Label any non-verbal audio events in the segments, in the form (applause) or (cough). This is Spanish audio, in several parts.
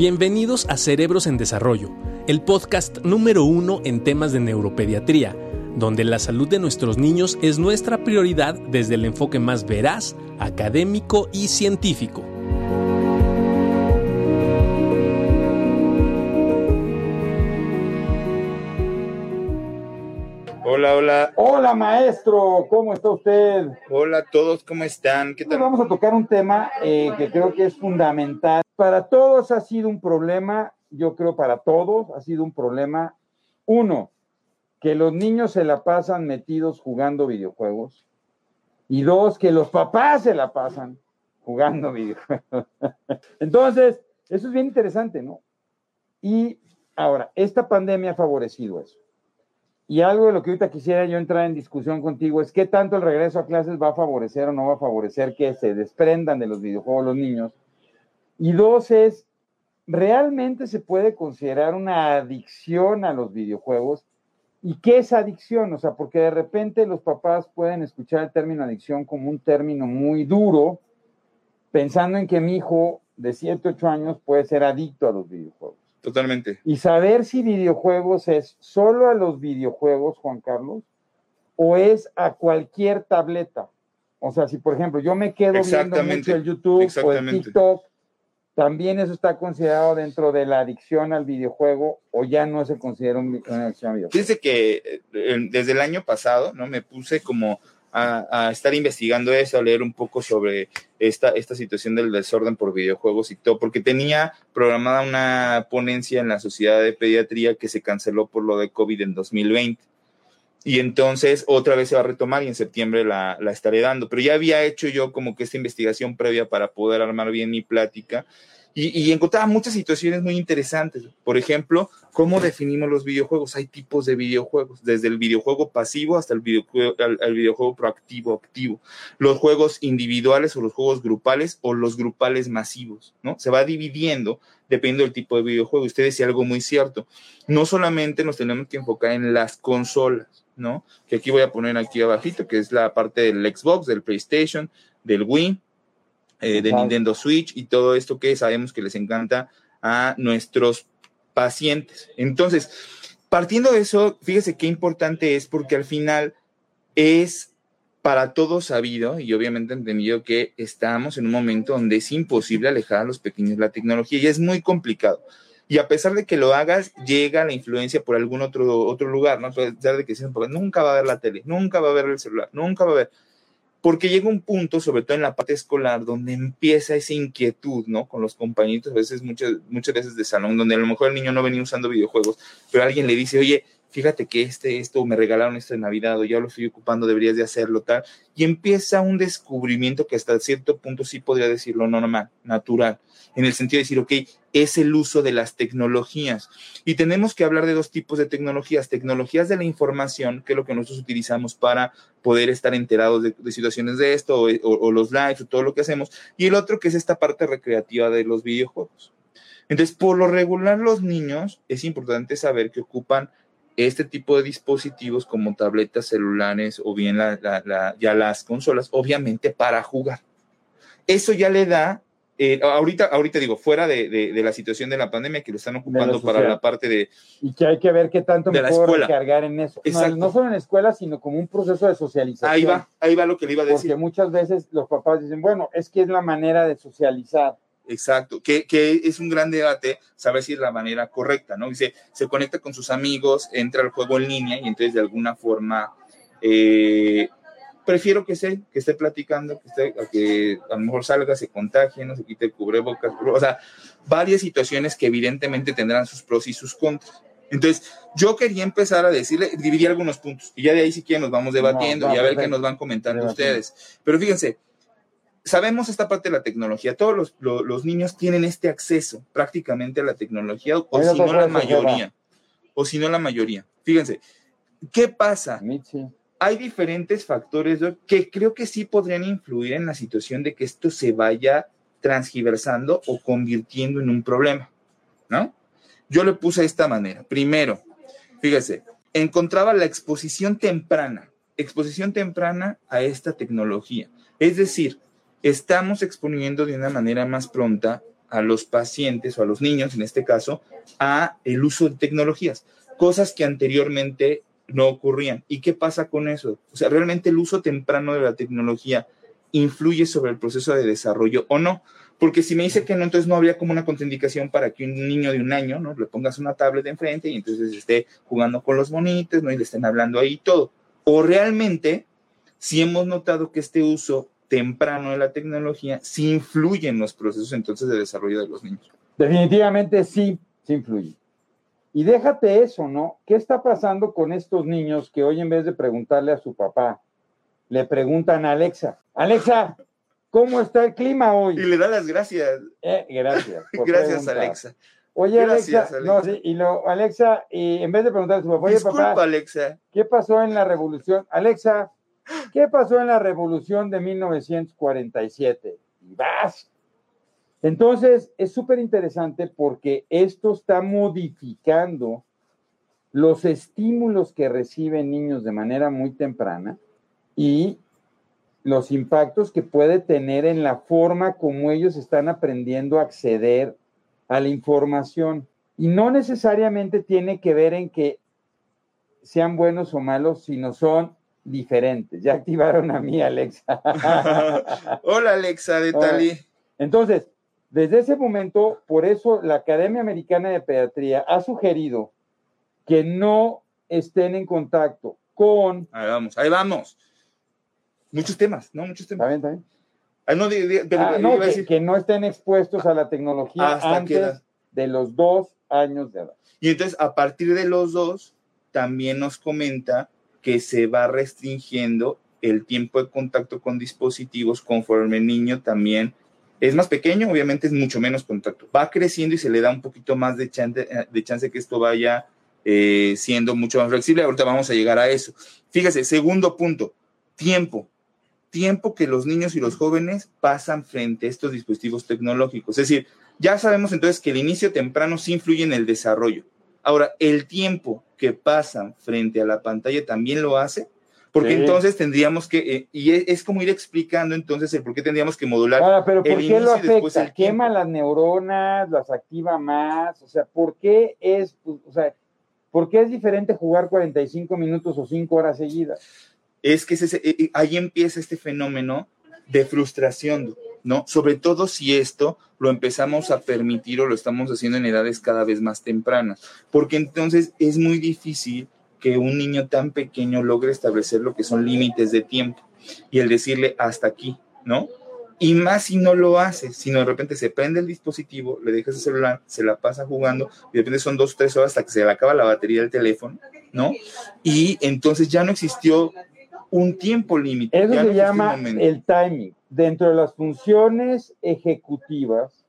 Bienvenidos a Cerebros en Desarrollo, el podcast número uno en temas de neuropediatría, donde la salud de nuestros niños es nuestra prioridad desde el enfoque más veraz, académico y científico. Hola, hola. Hola, maestro, ¿cómo está usted? Hola a todos, ¿cómo están? ¿Qué Hoy tal? vamos a tocar un tema eh, que creo que es fundamental. Para todos ha sido un problema, yo creo para todos ha sido un problema. Uno, que los niños se la pasan metidos jugando videojuegos. Y dos, que los papás se la pasan jugando (laughs) videojuegos. Entonces, eso es bien interesante, ¿no? Y ahora, esta pandemia ha favorecido eso. Y algo de lo que ahorita quisiera yo entrar en discusión contigo es qué tanto el regreso a clases va a favorecer o no va a favorecer que se desprendan de los videojuegos los niños. Y dos es, ¿realmente se puede considerar una adicción a los videojuegos? ¿Y qué es adicción? O sea, porque de repente los papás pueden escuchar el término adicción como un término muy duro, pensando en que mi hijo de 7, 8 años puede ser adicto a los videojuegos. Totalmente. Y saber si videojuegos es solo a los videojuegos, Juan Carlos, o es a cualquier tableta. O sea, si por ejemplo yo me quedo viendo mucho el YouTube o el. TikTok, también eso está considerado dentro de la adicción al videojuego o ya no se considera un- una adicción al videojuego. Fíjense que eh, desde el año pasado, ¿no? Me puse como a, a estar investigando eso, a leer un poco sobre esta, esta situación del desorden por videojuegos y todo, porque tenía programada una ponencia en la Sociedad de Pediatría que se canceló por lo de COVID en 2020. Y entonces otra vez se va a retomar y en septiembre la, la estaré dando. Pero ya había hecho yo como que esta investigación previa para poder armar bien mi plática y, y encontraba muchas situaciones muy interesantes. Por ejemplo, ¿cómo definimos los videojuegos? Hay tipos de videojuegos, desde el videojuego pasivo hasta el videojuego, al videojuego proactivo, activo. Los juegos individuales o los juegos grupales o los grupales masivos, ¿no? Se va dividiendo dependiendo del tipo de videojuego. Usted decía algo muy cierto. No solamente nos tenemos que enfocar en las consolas, ¿no? Que aquí voy a poner aquí abajito, que es la parte del Xbox, del PlayStation, del Wii, eh, de. Nintendo Switch y todo esto que sabemos que les encanta a nuestros pacientes. Entonces, partiendo de eso, fíjese qué importante es porque al final es para todos sabido y obviamente entendido que estamos en un momento donde es imposible alejar a los pequeños de la tecnología y es muy complicado. Y a pesar de que lo hagas, llega la influencia por algún otro, otro lugar, ¿no? A pesar de que dicen, "Porque nunca va a ver la tele, nunca va a ver el celular, nunca va a ver. Porque llega un punto, sobre todo en la parte escolar, donde empieza esa inquietud, ¿no? Con los compañeritos, a veces, muchas, muchas veces de salón, donde a lo mejor el niño no venía usando videojuegos, pero alguien le dice, oye, fíjate que este, esto me regalaron esto de Navidad o ya lo estoy ocupando, deberías de hacerlo, tal. Y empieza un descubrimiento que hasta cierto punto sí podría decirlo normal, natural, en el sentido de decir, ok, es el uso de las tecnologías. Y tenemos que hablar de dos tipos de tecnologías, tecnologías de la información, que es lo que nosotros utilizamos para poder estar enterados de, situaciones de esto, o los lives, o todo lo que hacemos, y el otro que es esta parte recreativa de los videojuegos. Entonces, por lo regular, los niños es importante saber que ocupan este tipo de dispositivos como tabletas celulares o bien la- la- la- ya las consolas, obviamente para jugar. Eso ya le da, eh, ahorita, ahorita digo, fuera de, de- de la situación de la pandemia, que lo están ocupando para la parte de, Y que hay que ver qué tanto De me puedo escuela. recargar en eso. No, no solo en la escuela, sino como un proceso de socialización. ahí va, ahí va lo que le iba a decir. Porque muchas veces los papás dicen, bueno, es que es la manera de socializar. Exacto, que, que es un gran debate saber si es la manera correcta, ¿no? Dice, se conecta con sus amigos, entra al juego en línea y entonces de alguna forma eh, prefiero que esté, que esté platicando, que esté, a que a lo mejor salga, se contagie, no se quite el cubrebocas, o sea, varias situaciones que evidentemente tendrán sus pros y sus contras. Entonces, yo quería empezar a decirle, dividir algunos puntos, y ya de ahí si quieren nos vamos debatiendo No, y a ver qué nos van comentando ustedes. Pero fíjense, sabemos esta parte de la tecnología, todos los, lo- los niños tienen este acceso prácticamente a la tecnología, o si no la mayoría, o si no la mayoría. Fíjense, ¿qué pasa? Mitzi. hay diferentes factores Doc, que creo que sí podrían influir en la situación de que esto se vaya transgiversando o convirtiendo en un problema, ¿no? Yo le puse de esta manera. Primero, fíjese, encontraba la exposición temprana, exposición temprana a esta tecnología. Es decir, estamos exponiendo de una manera más pronta a los pacientes o a los niños, en este caso, a el uso de tecnologías, cosas que anteriormente no ocurrían. ¿Y qué pasa con eso? O sea, realmente el uso temprano de la tecnología influye sobre el proceso de desarrollo o no. Porque si me dice que no, entonces no habría como una contraindicación para que un niño de un año, ¿no? Le pongas una tablet enfrente y entonces esté jugando con los bonitos, ¿no? Y le estén hablando ahí todo. O realmente, si hemos notado que este uso temprano de la tecnología sí influye en los procesos entonces de desarrollo de los niños. Definitivamente sí, sí influye. Y déjate eso, ¿no? ¿Qué está pasando con estos niños que hoy en vez de preguntarle a su papá, le preguntan a Alexa, Alexa, ¿cómo está el clima hoy? Y le da las gracias. Eh, gracias. (laughs) gracias, Alexa. Oye, Alexa, no, sí, y lo, Alexa, y en vez de preguntarle a su papá, oye, Disculpa, Alexa. ¿qué pasó en la revolución? Alexa, ¿qué pasó en la revolución de 1947? Y vas, entonces, es súper interesante porque esto está modificando los estímulos que reciben niños de manera muy temprana y los impactos que puede tener en la forma como ellos están aprendiendo a acceder a la información. Y no necesariamente tiene que ver en que sean buenos o malos, sino son diferentes. Ya activaron a mí, Alexa. (laughs) Hola, Alexa de Tali. Entonces, desde ese momento, por eso la Academia Americana de Pediatría ha sugerido que no estén en contacto con... Ahí vamos, ahí vamos. Muchos temas, ¿no? Muchos temas. ¿Está bien, está Ah, no, que, no estén expuestos a la tecnología antes de los dos años de edad. Y entonces, a partir de los dos, también nos comenta que se va restringiendo el tiempo de contacto con dispositivos conforme el niño también es más pequeño, obviamente es mucho menos contacto. Va creciendo y se le da un poquito más de chance, eh, de chance que esto vaya eh, siendo mucho más flexible. Ahorita vamos a llegar a eso. Fíjese, segundo punto, tiempo. Tiempo que los niños y los jóvenes pasan frente a estos dispositivos tecnológicos. Es decir, ya sabemos entonces que el inicio temprano sí influye en el desarrollo. Ahora, el tiempo que pasan frente a la pantalla también lo hace porque entonces tendríamos que, eh, y es, como ir explicando entonces el por qué tendríamos que modular. Ahora, pero ¿por qué lo afecta? ¿Quema las neuronas? ¿Las activa más? O sea, ¿por qué es, pues, o sea, ¿por qué es diferente jugar 45 minutos o 5 horas seguidas? Es que ese, eh, eh, ahí empieza este fenómeno de frustración, ¿no? Sobre todo si esto lo empezamos a permitir o lo estamos haciendo en edades cada vez más tempranas, porque entonces es muy difícil que un niño tan pequeño logre establecer lo que son límites de tiempo y el decirle hasta aquí, ¿no? Y más si no lo hace, sino de repente se prende el dispositivo, le dejas el celular, se la pasa jugando, y de repente son dos tres horas hasta que se le acaba la batería del teléfono, ¿no? Y entonces ya no existió un tiempo límite. Eso se llama el timing. Dentro de las funciones ejecutivas,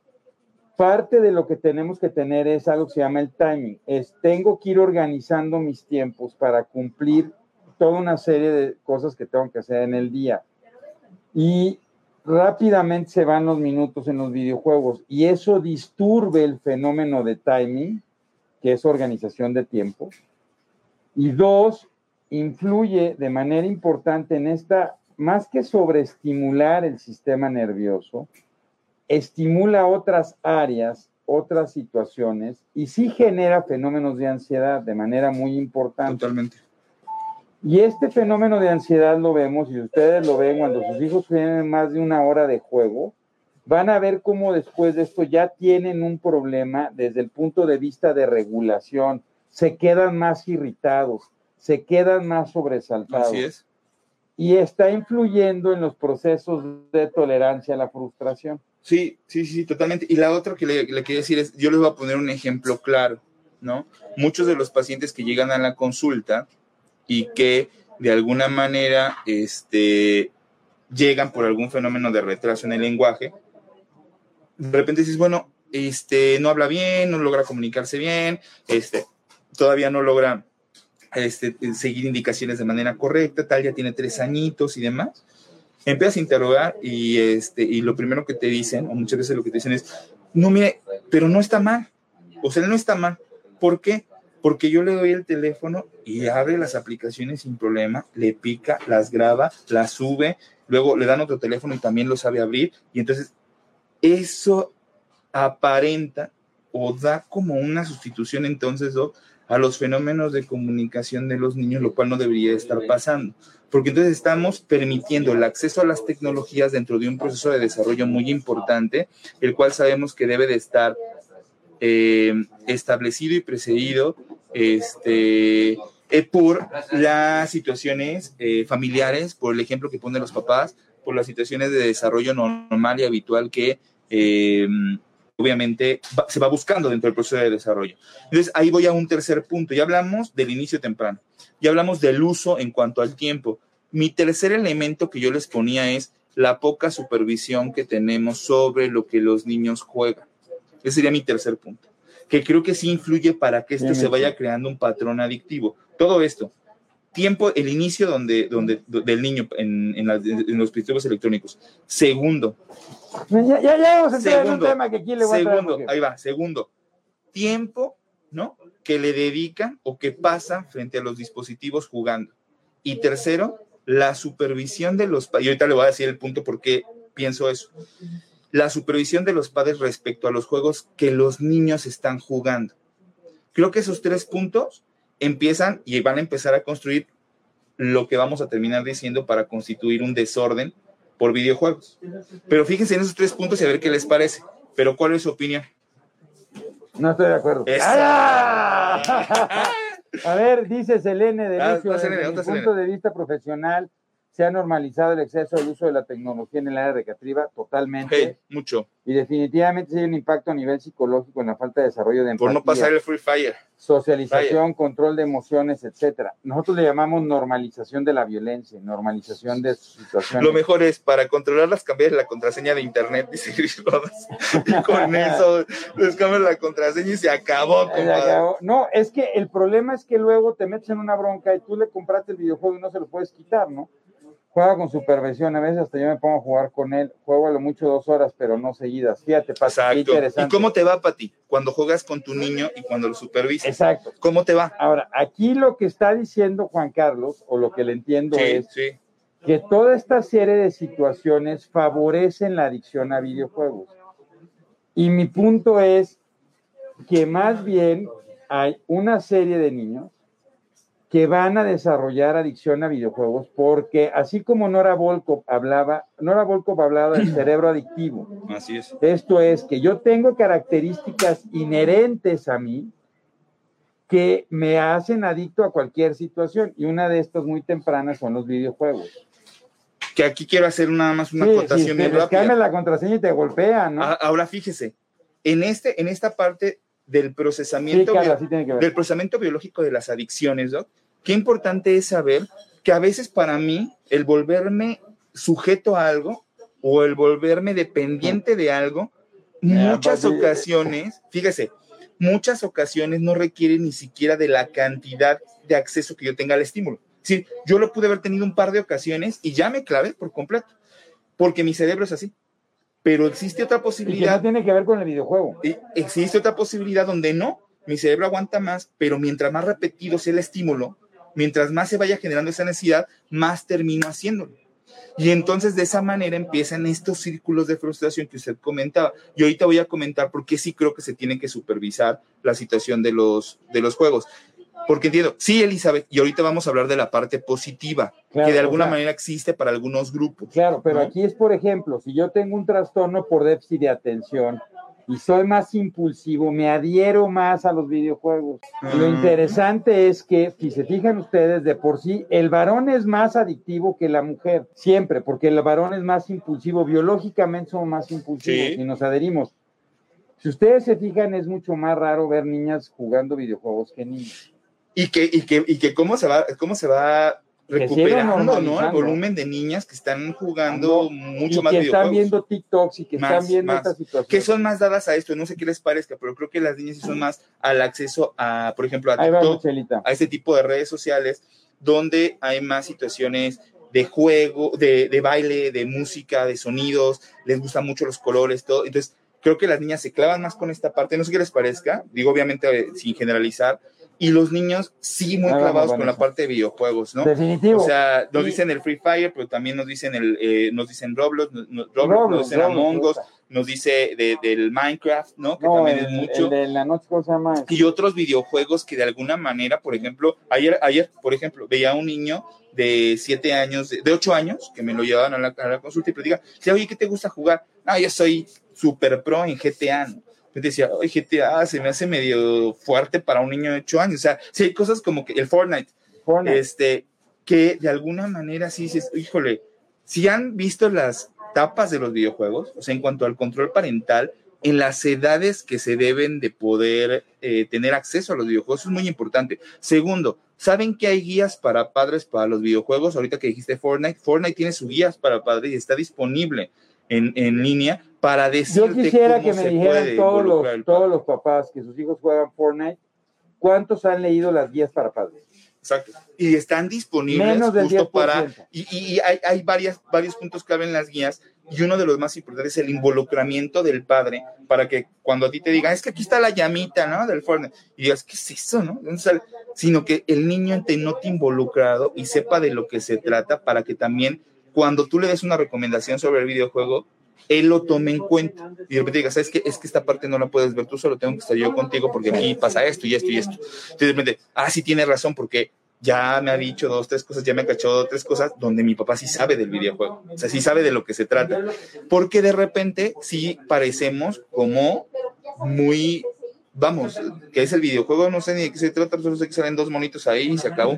parte de lo que tenemos que tener es algo que se llama el timing. Es tengo que ir organizando mis tiempos para cumplir toda una serie de cosas que tengo que hacer en el día. Y rápidamente se van los minutos en los videojuegos y eso disturbe el fenómeno de timing, que es organización de tiempo. Y dos, influye de manera importante en esta, más que sobreestimular el sistema nervioso, estimula otras áreas, otras situaciones y sí genera fenómenos de ansiedad de manera muy importante. Totalmente. Y este fenómeno de ansiedad lo vemos, y ustedes lo ven cuando sus hijos tienen más de una hora de juego, van a ver cómo después de esto ya tienen un problema desde el punto de vista de regulación, se quedan más irritados, se quedan más sobresaltados. Así es. Y está influyendo en los procesos de tolerancia a la frustración. Sí, sí, sí, totalmente. Y la otra que le, le quiero decir es, yo les voy a poner un ejemplo claro, ¿no? Muchos de los pacientes que llegan a la consulta y que de alguna manera este, llegan por algún fenómeno de retraso en el lenguaje, de repente dices, bueno, este, no habla bien, no logra comunicarse bien, este, todavía no logra este, seguir indicaciones de manera correcta, tal, ya tiene tres añitos y demás empiezas a interrogar y, este, y lo primero que te dicen, o muchas veces lo que te dicen es, no, mire, pero no está mal. O sea, no está mal. ¿Por qué? Porque yo le doy el teléfono y abre las aplicaciones sin problema, le pica, las graba, las sube, luego le dan otro teléfono y también lo sabe abrir. Y entonces, eso aparenta o da como una sustitución entonces a los fenómenos de comunicación de los niños, lo cual no debería estar pasando. Porque entonces estamos permitiendo el acceso a las tecnologías dentro de un proceso de desarrollo muy importante, el cual sabemos que debe de estar eh, establecido y precedido este, eh, por las situaciones eh, familiares, por el ejemplo que ponen los papás, por las situaciones de desarrollo normal y habitual que obviamente se va buscando dentro del proceso de desarrollo. Entonces, ahí voy a un tercer punto. Ya hablamos del inicio temprano, ya hablamos del uso en cuanto al tiempo. Mi tercer elemento que yo les ponía es la poca supervisión que tenemos sobre lo que los niños juegan. Ese sería mi tercer punto, que creo que sí influye para que esto se vaya creando un patrón adictivo. Todo esto, tiempo, el inicio donde, donde, del niño en, en, los dispositivos electrónicos. Segundo. Ya, ya, ya vamos a entrar en un tema que aquí le voy segundo, a ahí va. Segundo, tiempo, ¿no? Que le dedican o que pasan frente a los dispositivos jugando. Y tercero, la supervisión de los padres. Y ahorita le voy a decir el punto por qué pienso eso. La supervisión de los padres respecto a los juegos que los niños están jugando. Creo que esos tres puntos empiezan y van a empezar a construir lo que vamos a terminar diciendo para constituir un desorden por videojuegos. Pero fíjense en esos tres puntos y a ver qué les parece. Pero ¿cuál es su opinión? No estoy de acuerdo. ¡Ah! (laughs) A ver, dice Selene de ah, desde mi punto de vista profesional, se ha normalizado el exceso del uso de la tecnología en el área recreativa totalmente. mucho. Y definitivamente hay un impacto a nivel psicológico en la falta de desarrollo de empatía. Por no pasar el Free Fire. Socialización, control de emociones, etcétera. Nosotros le llamamos normalización de la violencia, normalización de situaciones. Lo mejor es, para controlarlas, cambiar la contraseña de internet, (laughs) dice Y con (laughs) eso, les cambias la contraseña y se acabó, se acabó. No, es que el problema es que luego te metes en una bronca y tú le compraste el videojuego y no se lo puedes quitar, ¿no? Juega con supervisión, a veces hasta yo me pongo a jugar con él, juego a lo mucho dos horas, pero no seguidas. Fíjate, pasa interesante. ¿Y cómo te va, Pati, cuando juegas con tu niño y cuando lo supervisas? Exacto. ¿Cómo te va? Ahora, aquí lo que está diciendo Juan Carlos, o lo que le entiendo es que toda esta serie de situaciones favorecen la adicción a videojuegos. Y mi punto es que más bien hay una serie de niños que van a desarrollar adicción a videojuegos, porque así como Nora Volkov hablaba, Nora Volkov hablaba del cerebro adictivo. Así es. Esto es que yo tengo características inherentes a mí que me hacen adicto a cualquier situación, y una de estas muy tempranas son los videojuegos. Que aquí quiero hacer nada más una acotación sí, rápida. la contraseña y te golpean, ¿no? Ahora fíjese, en, este, en esta parte del procesamiento, del procesamiento biológico de las adicciones, Doc, qué importante es saber que a veces para mí el volverme sujeto a algo o el volverme dependiente de algo, muchas ocasiones, fíjese, muchas ocasiones no requiere ni siquiera de la cantidad de acceso que yo tenga al estímulo. Sí, yo lo pude haber tenido un par de ocasiones y ya me clavé por completo, porque mi cerebro es así. Pero existe otra posibilidad. no tiene que ver con el videojuego. existe otra posibilidad donde no, mi cerebro aguanta más, pero mientras más repetido sea el estímulo, mientras más se vaya generando esa necesidad, más termino haciéndolo. Y entonces de esa manera empiezan estos círculos de frustración que usted comentaba. Y ahorita voy a comentar por qué sí creo que se tiene que supervisar la situación de los, de los juegos. Porque entiendo, sí, Elizabeth, y ahorita vamos a hablar de la parte positiva, que de alguna manera existe para algunos grupos. Claro, pero aquí es, por ejemplo, si yo tengo un trastorno por déficit de atención, y soy más impulsivo, me adhiero más a los videojuegos. Lo mm. interesante es que, si se fijan ustedes, de por sí, el varón es más adictivo que la mujer, siempre, porque el varón es más impulsivo, biológicamente somos más impulsivos y nos adherimos. Si ustedes se fijan, es mucho más raro ver niñas jugando videojuegos que niños. Y que, y que, y que cómo se va, cómo se va recuperando ¿no? el volumen de niñas que están jugando mucho más que están viendo TikToks y que están viendo esta situación. Que son más dadas a esto, no sé qué les parezca, pero creo que las niñas son más al acceso a, por ejemplo, a TikTok, a este tipo de redes sociales, donde hay más situaciones de juego, de, de baile, de música, de sonidos, les gustan mucho los colores, todo. Entonces, creo que las niñas se clavan más con esta parte, no sé qué les parezca, digo obviamente eh, sin generalizar, y los niños sí muy clavados con la parte de videojuegos, ¿no? Definitivo. O sea, nos dicen el Free Fire, pero también nos dicen el, eh, nos dicen Roblox, nos, Roblox, nos dicen Among Us, nos dice de, del Minecraft, ¿no? Que No, también el, es mucho. el de la noche, ¿cómo se llama? y otros videojuegos que de alguna manera, por ejemplo, ayer, ayer, por ejemplo, veía a un niño de siete años, de ocho años, que me lo llevaban a la, a la consulta y platica, decía, oye, ¿qué te gusta jugar? No, yo soy super pro en GTA, ¿no? Yo decía, oye, GTA se me hace medio fuerte para un niño de ocho años. O sea, sí hay cosas como que el Fortnite, Fortnite. este, que de alguna manera sí dices, híjole, si han visto las tapas de los videojuegos, o sea, en cuanto al control parental, en las edades que se deben de poder eh, tener acceso a los videojuegos, eso es muy importante. Segundo, ¿saben que hay guías para padres para los videojuegos? Ahorita que dijiste Fortnite, Fortnite tiene sus guías para padres y está disponible en, en línea para Yo decirte quisiera cómo que me dijeran todos los, todos los papás que sus hijos juegan Fortnite, ¿cuántos han leído las guías para padres? Exacto. Y están disponibles Menos del justo 10%. para. Y, y- hay, hay varias, varios puntos clave en las guías. Y uno de los más importantes es el involucramiento del padre para que cuando a ti te digan, es que aquí está la llamita, ¿no? Del Fortnite. Y digas, ¿qué es eso, no? Sino que el niño te note involucrado y sepa de lo que se trata para que también cuando tú le des una recomendación sobre el videojuego, él lo tome en cuenta y de repente diga, ¿sabes qué? Es que esta parte no la puedes ver tú solo, tengo que estar yo contigo porque aquí pasa esto y esto y esto. Entonces de repente, ah, sí tienes razón porque ya me ha dicho dos, tres cosas, ya me ha cachado tres cosas donde mi papá sí sabe del videojuego, o sea, sí sabe de lo que se trata. Porque de repente sí parecemos como muy, vamos, que es el videojuego, no sé ni de qué se trata, solo sé que salen dos monitos ahí y se acabó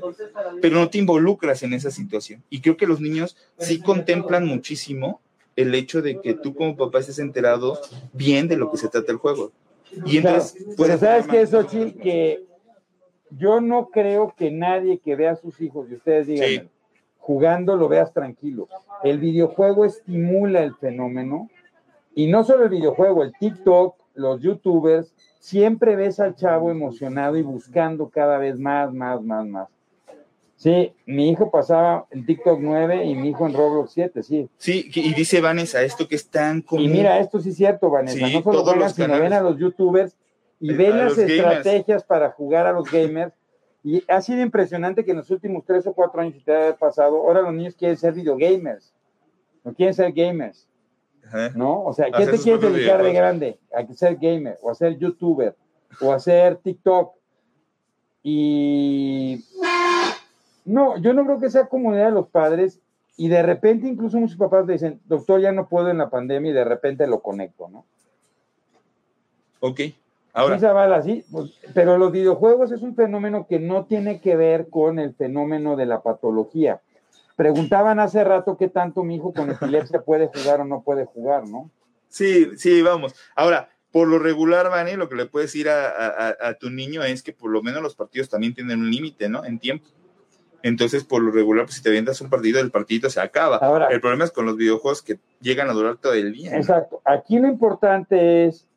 pero no te involucras en esa situación. Y creo que los niños sí contemplan muchísimo el hecho de que tú como papá estés enterado bien de lo que se trata el juego. Y entonces, Claro, puedes pero ¿sabes tomar- qué, Xochitl? Que yo no creo que nadie que vea a sus hijos, y ustedes digan, Sí. jugando lo veas tranquilo. El videojuego estimula el fenómeno, y no solo el videojuego, el TikTok, los youtubers, siempre ves al chavo emocionado y buscando cada vez más, más, más, más. Sí, mi hijo pasaba en TikTok 9 y mi hijo en Roblox 7, sí. Sí, y dice Vanessa, esto que es tan común. Y mira, esto sí es cierto, Vanessa. Sí, no solo todos juegan, los sino ven a los youtubers y Eh, ven las los gamers. estrategias para jugar a los gamers. Y ha sido impresionante que en los últimos tres o cuatro años, si te ha pasado, ahora los niños quieren ser videogamers. No quieren ser gamers. ¿No? O sea, ¿qué te quieres dedicar de grande? A ser gamer, o a ser youtuber, o a ser TikTok. Y no, yo no creo que sea comunidad de los padres. Y de repente, incluso muchos papás dicen, doctor, ya no puedo en la pandemia, y de repente lo conecto, ¿no? Ok, ahora, sí, pues, pero los videojuegos es un fenómeno que no tiene que ver con el fenómeno de la patología. Preguntaban hace rato qué tanto mi hijo con epilepsia (laughs) puede jugar o no puede jugar, ¿no? sí, sí, vamos. Ahora, por lo regular, Vane, lo que le puedes decir a, a- tu niño es que por lo menos los partidos también tienen un límite, ¿no? En tiempo. Entonces, por lo regular, pues si te avientas un partido, el partidito se acaba. Ahora- el problema es con los videojuegos que llegan a durar todo el día, ¿no? Exacto. Aquí lo importante es,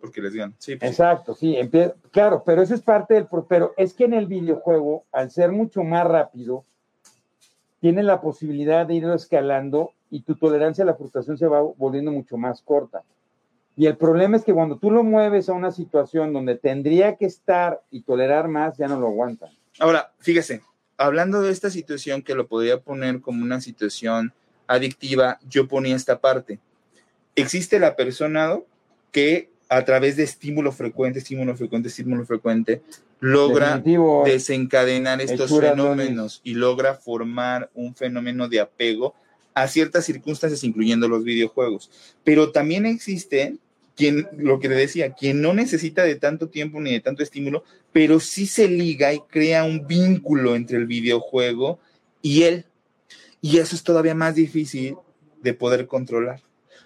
porque les digan, sí, pues, exacto, sí, empie- claro, pero eso es parte del, pero es que en el videojuego, al ser mucho más rápido, tienes la posibilidad de irlo escalando y tu tolerancia a la frustración se va volviendo mucho más corta. Y el problema es que cuando tú lo mueves a una situación donde tendría que estar y tolerar más, ya no lo aguantan. Ahora, fíjese, hablando de esta situación que lo podría poner como una situación adictiva, yo ponía esta parte. Existe la persona que a través de estímulo frecuente, estímulo frecuente, estímulo frecuente, logra Definitivo, desencadenar estos fenómenos y logra formar un fenómeno de apego a ciertas circunstancias, incluyendo los videojuegos. Pero también existe quien, lo que le decía, quien no necesita de tanto tiempo ni de tanto estímulo, pero sí se liga y crea un vínculo entre el videojuego y él. Y eso es todavía más difícil de poder controlar.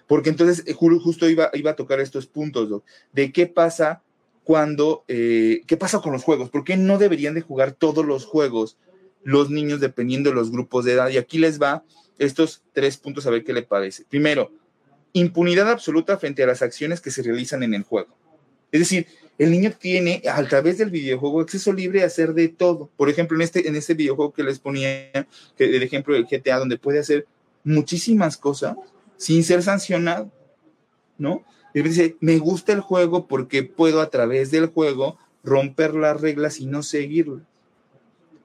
Porque entonces, eh, ju- justo iba, iba a tocar estos puntos, Doc, de qué pasa cuando, eh, qué pasa con los juegos, por qué no deberían de jugar todos los juegos los niños dependiendo de los grupos de edad. Y aquí les va estos tres puntos a ver qué le parece. Primero, impunidad absoluta frente a las acciones que se realizan en el juego. Es decir, el niño tiene a través del videojuego acceso libre a hacer de todo. Por ejemplo, en este, en este videojuego que les ponía, que, el ejemplo del GTA, donde puede hacer muchísimas cosas sin ser sancionado, ¿no? Y dice, me gusta el juego porque puedo a través del juego romper las reglas y no seguirlas.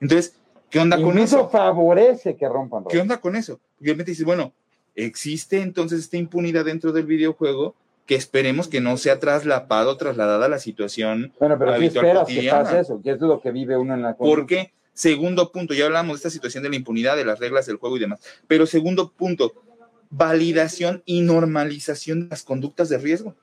Entonces, ¿qué onda con incluso eso? favorece que rompan. ¿Qué onda con eso? Y obviamente dices, bueno, existe entonces esta impunidad dentro del videojuego que esperemos que no sea traslapado, trasladada a la situación. Bueno, pero ¿qué esperas que pase eso? ¿Qué es lo que vive uno en la Porque, segundo punto, ya hablamos de esta situación de la impunidad, de las reglas del juego y demás, pero segundo punto, validación y normalización de las conductas de riesgo.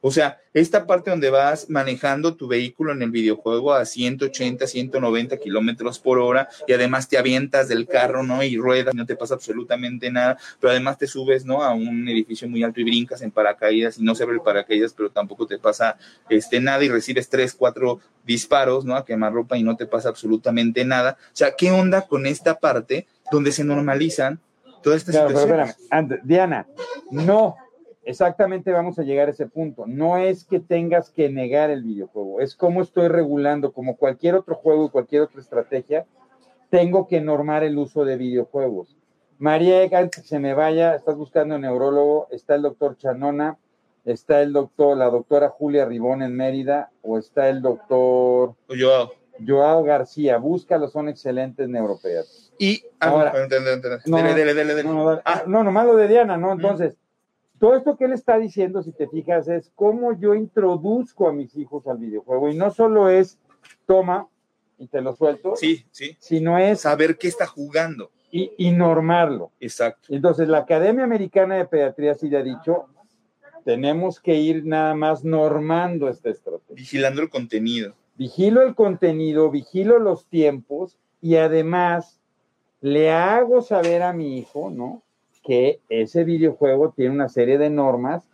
O sea, esta parte donde vas manejando tu vehículo en el videojuego a 180, 190 kilómetros por hora y además te avientas del carro, ¿no? Y ruedas, no te pasa absolutamente nada, pero además te subes, ¿no? A un edificio muy alto y brincas en paracaídas y no se abre el paracaídas, pero tampoco te pasa este, nada y recibes tres, cuatro disparos, ¿no? A quemar ropa y no te pasa absolutamente nada. O sea, ¿qué onda con esta parte donde se normalizan estas situaciones? Diana, no Exactamente vamos a llegar a ese punto. No es que tengas que negar el videojuego, es como estoy regulando, como cualquier otro juego y cualquier otra estrategia, tengo que normar el uso de videojuegos. María, antes que se me vaya, estás buscando un neurólogo, está el doctor Chanona, está el doctor, la doctora Julia Ribón en Mérida, o está el doctor Joao. Joao García, búscalos, son excelentes neuropediatras. Y ah, ahora, no, nomás lo de Diana, ¿no? Entonces, todo esto que él está diciendo, si te fijas, es cómo yo introduzco a mis hijos al videojuego. Y no solo es toma y te lo suelto. Sí, sí. Sino es saber qué está jugando. Y, y normarlo. Exacto. Entonces, la Academia Americana de Pediatría sí le ha dicho, tenemos que ir nada más normando esta estrategia. Vigilando el contenido. Vigilo el contenido, vigilo los tiempos y además le hago saber a mi hijo, ¿no? que ese videojuego tiene una serie de normas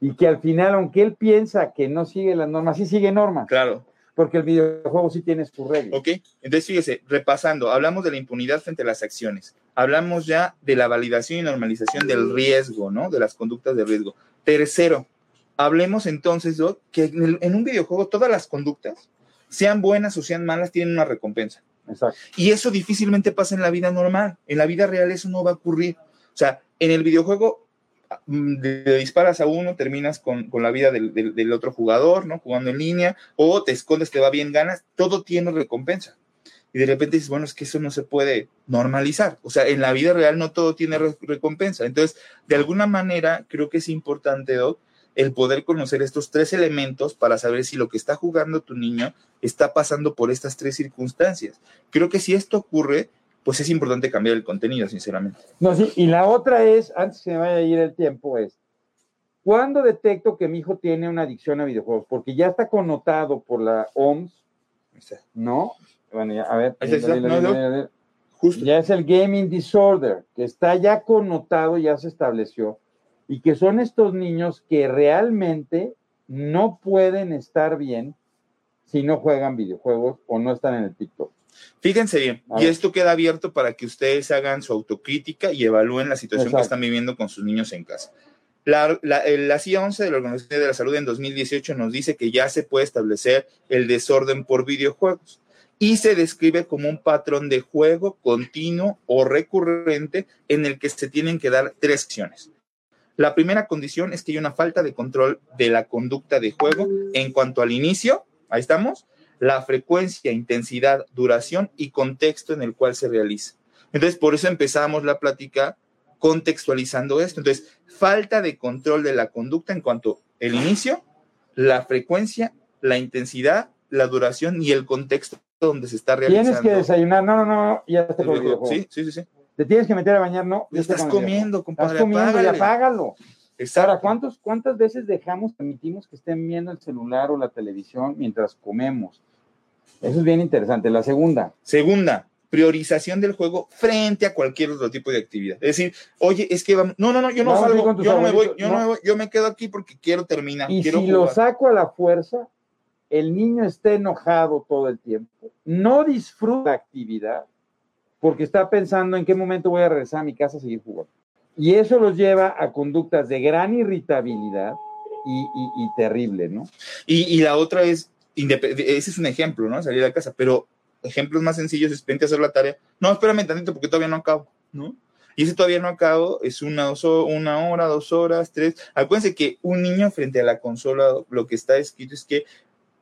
y que al final, aunque él piensa que no sigue las normas, sí sigue normas. Claro. Porque el videojuego sí tiene sus reglas. Ok, entonces fíjese, repasando, hablamos de la impunidad frente a las acciones, hablamos ya de la validación y normalización del riesgo, ¿no? De las conductas de riesgo. Tercero, hablemos entonces, Doc, que en, en un videojuego todas las conductas, sean buenas o sean malas, tienen una recompensa. Y eso difícilmente pasa en la vida normal. En la vida real eso no va a ocurrir. O sea, en el videojuego mm, le disparas a uno, terminas con, la vida del, otro jugador, ¿no? Jugando en línea, o te escondes, te va bien, ganas, todo tiene recompensa. Y de repente dices, bueno, es que eso no se puede normalizar. O sea, en la vida real no todo tiene recompensa. Entonces, de alguna manera, creo que es importante, Doc, el poder conocer estos tres elementos para saber si lo que está jugando tu niño está pasando por estas tres circunstancias. Creo que si esto ocurre, pues es importante cambiar el contenido, sinceramente. No, sí, y la otra es, antes que me vaya a ir el tiempo, es, ¿cuándo detecto que mi hijo tiene una adicción a videojuegos? Porque ya está connotado por la OMS, ¿no? Bueno, ya, a ver, Justo. ya es el gaming disorder, que está ya connotado, ya se estableció, y que son estos niños que realmente no pueden estar bien si no juegan videojuegos o no están en el TikTok. Fíjense bien, y esto queda abierto para que ustedes hagan su autocrítica y evalúen la situación que están viviendo con sus niños en casa. La, la, la CIA 11 de la Organización de la Salud en 2018 nos dice que ya se puede establecer el desorden por videojuegos y se describe como un patrón de juego continuo o recurrente en el que se tienen que dar tres acciones. La primera condición es que hay una falta de control de la conducta de juego en cuanto al inicio, ahí estamos, la frecuencia, intensidad, duración y contexto en el cual se realiza. Entonces, por eso empezamos la plática contextualizando esto. Entonces, falta de control de la conducta en cuanto al inicio, la frecuencia, la intensidad, la duración y el contexto donde se está realizando. Tienes que desayunar, no, no, no, ya te Sí, sí, sí, sí. Te tienes que meter a bañar, no. estás comiendo, compadre. Estás comiendo, ya apágalo. Ahora, ¿cuántos, ¿cuántas veces dejamos, permitimos que estén viendo el celular o la televisión mientras comemos? Eso es bien interesante. La segunda. Segunda, priorización del juego frente a cualquier otro tipo de actividad. Es decir, oye, es que vamos, no, no, no, yo no salgo, yo no me voy, yo no. me voy, yo me quedo aquí porque quiero terminar. Y quiero si lo saco a la fuerza, el niño está enojado todo el tiempo, no disfruta la actividad porque está pensando en qué momento voy a regresar a mi casa a seguir jugando. Y eso los lleva a conductas de gran irritabilidad y, terrible, ¿no? Y, la otra es ese es un ejemplo, ¿no? Salir de casa, pero ejemplos más sencillos es vente a hacer la tarea. No, espérame tantito porque todavía no acabo, ¿no? Y ese todavía no acabo es una, una hora, dos horas, tres. Acuérdense que un niño frente a la consola, lo que está escrito es que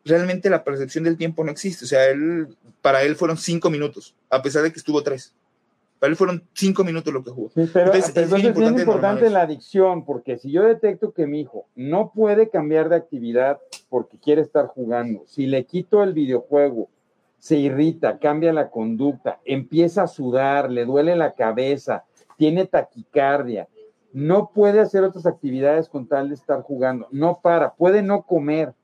realmente la percepción del tiempo no existe. O sea, él, para él fueron cinco minutos, a pesar de que estuvo tres. Para él fueron cinco minutos lo que jugó. Sí, pero entonces, es bien importante, importante la adicción, porque si yo detecto que mi hijo no puede cambiar de actividad porque quiere estar jugando, si le quito el videojuego, se irrita, cambia la conducta, empieza a sudar, le duele la cabeza, tiene taquicardia, no puede hacer otras actividades con tal de estar jugando, no para, puede no comer,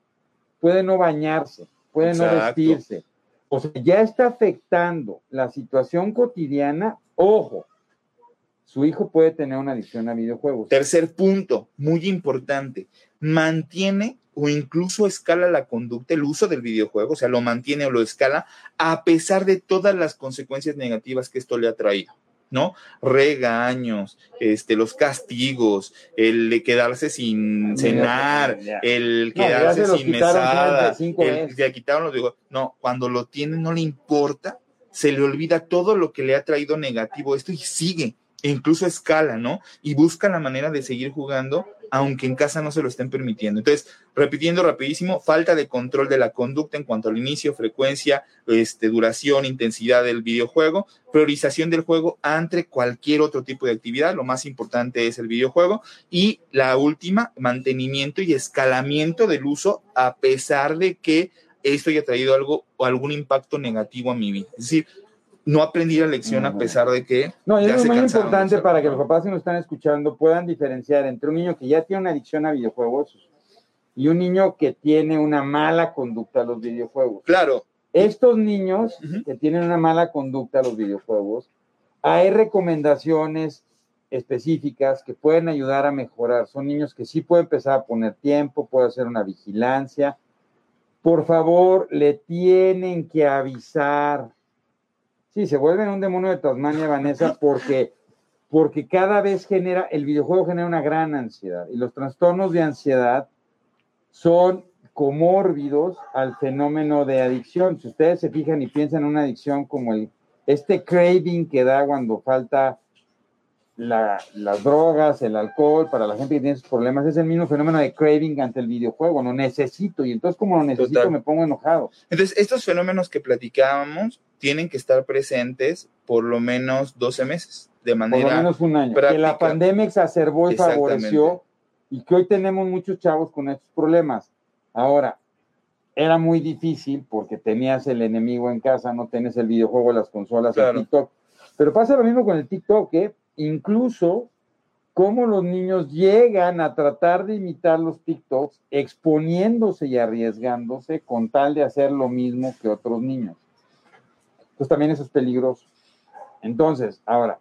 puede no bañarse, puede no vestirse. O sea, ya está afectando la situación cotidiana, ojo, su hijo puede tener una adicción a videojuegos. Tercer punto, muy importante, mantiene o incluso escala la conducta, el uso del videojuego, o sea, lo mantiene o lo escala a pesar de todas las consecuencias negativas que esto le ha traído. ¿No? Regaños, este, los castigos, el de quedarse sin cenar, el quedarse sin mesada, el que quitaron los digo, no, cuando lo tiene no le importa, se le olvida todo lo que le ha traído negativo esto y sigue, e incluso escala, ¿no? Y busca la manera de seguir jugando aunque en casa no se lo estén permitiendo. Entonces, repitiendo rapidísimo, falta de control de la conducta en cuanto al inicio, frecuencia, este, duración, intensidad del videojuego, priorización del juego ante cualquier otro tipo de actividad, lo más importante es el videojuego, y la última, mantenimiento y escalamiento del uso a pesar de que esto haya traído algo o algún impacto negativo a mi vida. Es decir, no aprendí la lección a pesar de que... No, es muy importante para que los papás que nos están escuchando puedan diferenciar entre un niño que ya tiene una adicción a videojuegos y un niño que tiene una mala conducta a los videojuegos. Claro. Estos niños que tienen una mala conducta a los videojuegos, hay recomendaciones específicas que pueden ayudar a mejorar. Son niños que sí pueden empezar a poner tiempo, puede hacer una vigilancia. Por favor, le tienen que avisar Sí, se vuelven un demonio de Tasmania, Vanessa, porque, porque cada vez genera, el videojuego genera una gran ansiedad y los trastornos de ansiedad son comórbidos al fenómeno de adicción. Si ustedes se fijan y piensan en una adicción como el, este craving que da cuando falta las drogas, el alcohol, para la gente que tiene esos problemas, es el mismo fenómeno de craving ante el videojuego, no necesito, y entonces como lo necesito me pongo enojado. Entonces, estos fenómenos que platicábamos tienen que estar presentes por lo menos 12 meses, de manera... Por lo menos un año. Que la pandemia exacerbó y favoreció, y que hoy tenemos muchos chavos con estos problemas. Ahora, era muy difícil porque tenías el enemigo en casa, no tenías el videojuego, las consolas, el TikTok. Pero pasa lo mismo con el TikTok, ¿eh? Incluso cómo los niños llegan a tratar de imitar los TikToks exponiéndose y arriesgándose con tal de hacer lo mismo que otros niños. Entonces también eso es peligroso. Entonces, ahora.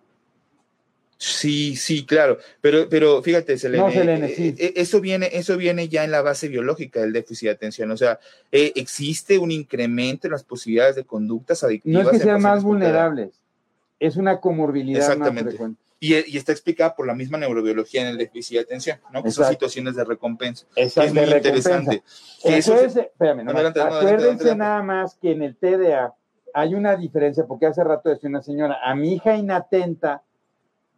Sí, sí, claro, pero, pero fíjate, Selene, eh, eh, eso, viene, eso viene ya en la base biológica del déficit de atención, o sea, eh, existe un incremento en las posibilidades de conductas adictivas. No es que sean más vulnerables, es una comorbilidad Exactamente. más frecuente. Y, está explicada por la misma neurobiología en el déficit de atención, ¿no? Que son situaciones de recompensa. es muy interesante. acuérdense nada más que en el TDA hay una diferencia, porque hace rato decía una señora, a mi hija inatenta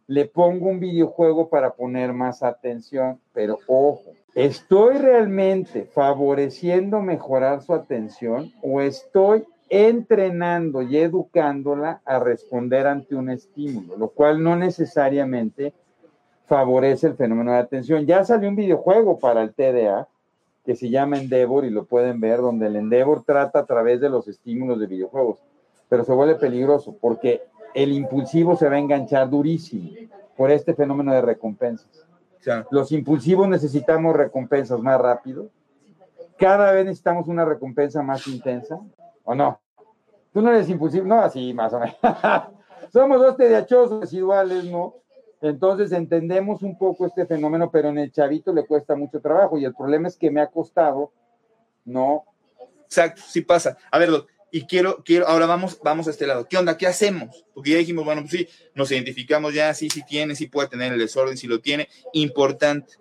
le pongo un videojuego para poner más atención, pero ojo, ¿estoy realmente favoreciendo mejorar su atención o estoy entrenando y educándola a responder ante un estímulo, lo cual no necesariamente favorece el fenómeno de atención. Ya salió un videojuego para el TDA que se llama Endeavor y lo pueden ver, donde el Endeavor trata a través de los estímulos de videojuegos, pero se vuelve peligroso porque el impulsivo se va a enganchar durísimo por este fenómeno de recompensas. Los impulsivos necesitamos recompensas más rápido. Cada vez necesitamos una recompensa más intensa ¿O no? Tú no eres impulsivo, no, así más o menos. (laughs) Somos dos TDAHosos residuales, ¿no? Entonces entendemos un poco este fenómeno, pero en el chavito le cuesta mucho trabajo y el problema es que me ha costado, ¿no? Exacto, sí pasa. A ver, y quiero, quiero, ahora vamos, vamos a este lado. ¿Qué onda? ¿Qué hacemos? Porque ya dijimos, bueno, pues sí, nos identificamos ya, sí, sí tiene, sí puede tener el desorden, sí lo tiene. Importante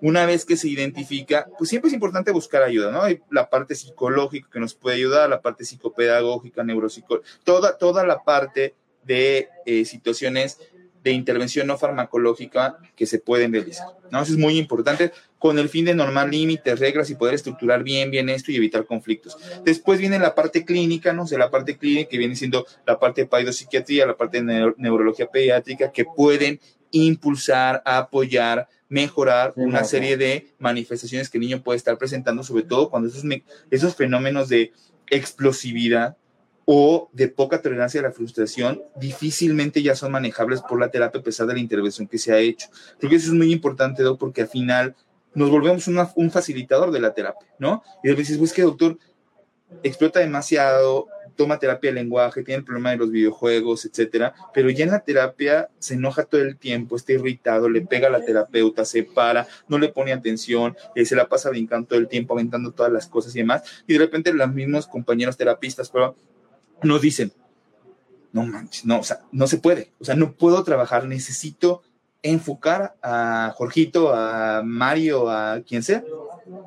una vez que se identifica, pues siempre es importante buscar ayuda, ¿no? Hay la parte psicológica que nos puede ayudar, la parte psicopedagógica, neuropsicológica, toda, toda la parte de eh, situaciones de intervención no farmacológica que se pueden realizar, ¿no? Eso es muy importante con el fin de normar límites, reglas y poder estructurar bien, bien esto y evitar conflictos. Después viene la parte clínica, no sé, la parte clínica que viene siendo la parte de paidopsiquiatría, la parte de neurología pediátrica, que pueden impulsar, apoyar, mejorar una serie de manifestaciones que el niño puede estar presentando, sobre todo cuando esos, esos fenómenos de explosividad o de poca tolerancia a la frustración difícilmente ya son manejables por la terapia a pesar de la intervención que se ha hecho. Creo que eso es muy importante, porque al final nos volvemos un facilitador de la terapia, ¿no? Y a veces, pues que doctor explota demasiado, toma terapia de lenguaje, tiene el problema de los videojuegos, etcétera, pero ya en la terapia se enoja todo el tiempo, está irritado, le pega a la terapeuta, se para, no le pone atención, eh, se la pasa brincando todo el tiempo, aventando todas las cosas y demás, y de repente los mismos compañeros terapistas pero, nos dicen, no manches, no, o sea, no se puede, o sea, no puedo trabajar, necesito enfocar a Jorgito, a Mario, a quien sea,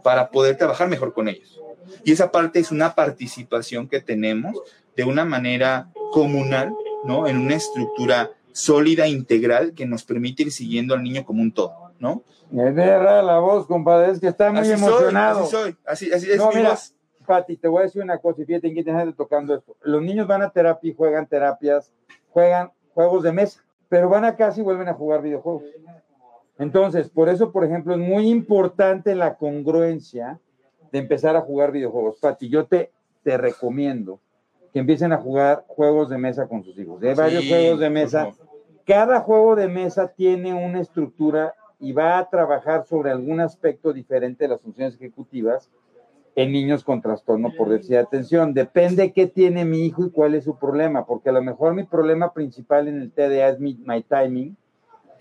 para poder trabajar mejor con ellos. Y esa parte es una participación que tenemos de una manera comunal, ¿no? En una estructura sólida, integral, que nos permite ir siguiendo al niño como un todo, ¿no? Me derra la voz, compadre, es que está muy emocionado. así soy, así, así es no, mira, Pati, te voy a decir una cosa, y fíjate, que tocando esto. Los niños van a terapia y juegan terapias, juegan juegos de mesa pero van a casa y vuelven a jugar videojuegos. Entonces, por eso, por ejemplo, es muy importante la congruencia de empezar a jugar videojuegos. Pati, yo te, te recomiendo que empiecen a jugar juegos de mesa con sus hijos. Hay varios juegos de mesa. Cada juego de mesa tiene una estructura y va a trabajar sobre algún aspecto diferente de las funciones ejecutivas en niños con trastorno por déficit de atención. Depende qué tiene mi hijo y cuál es su problema, porque a lo mejor mi problema principal en el TDA es mi my timing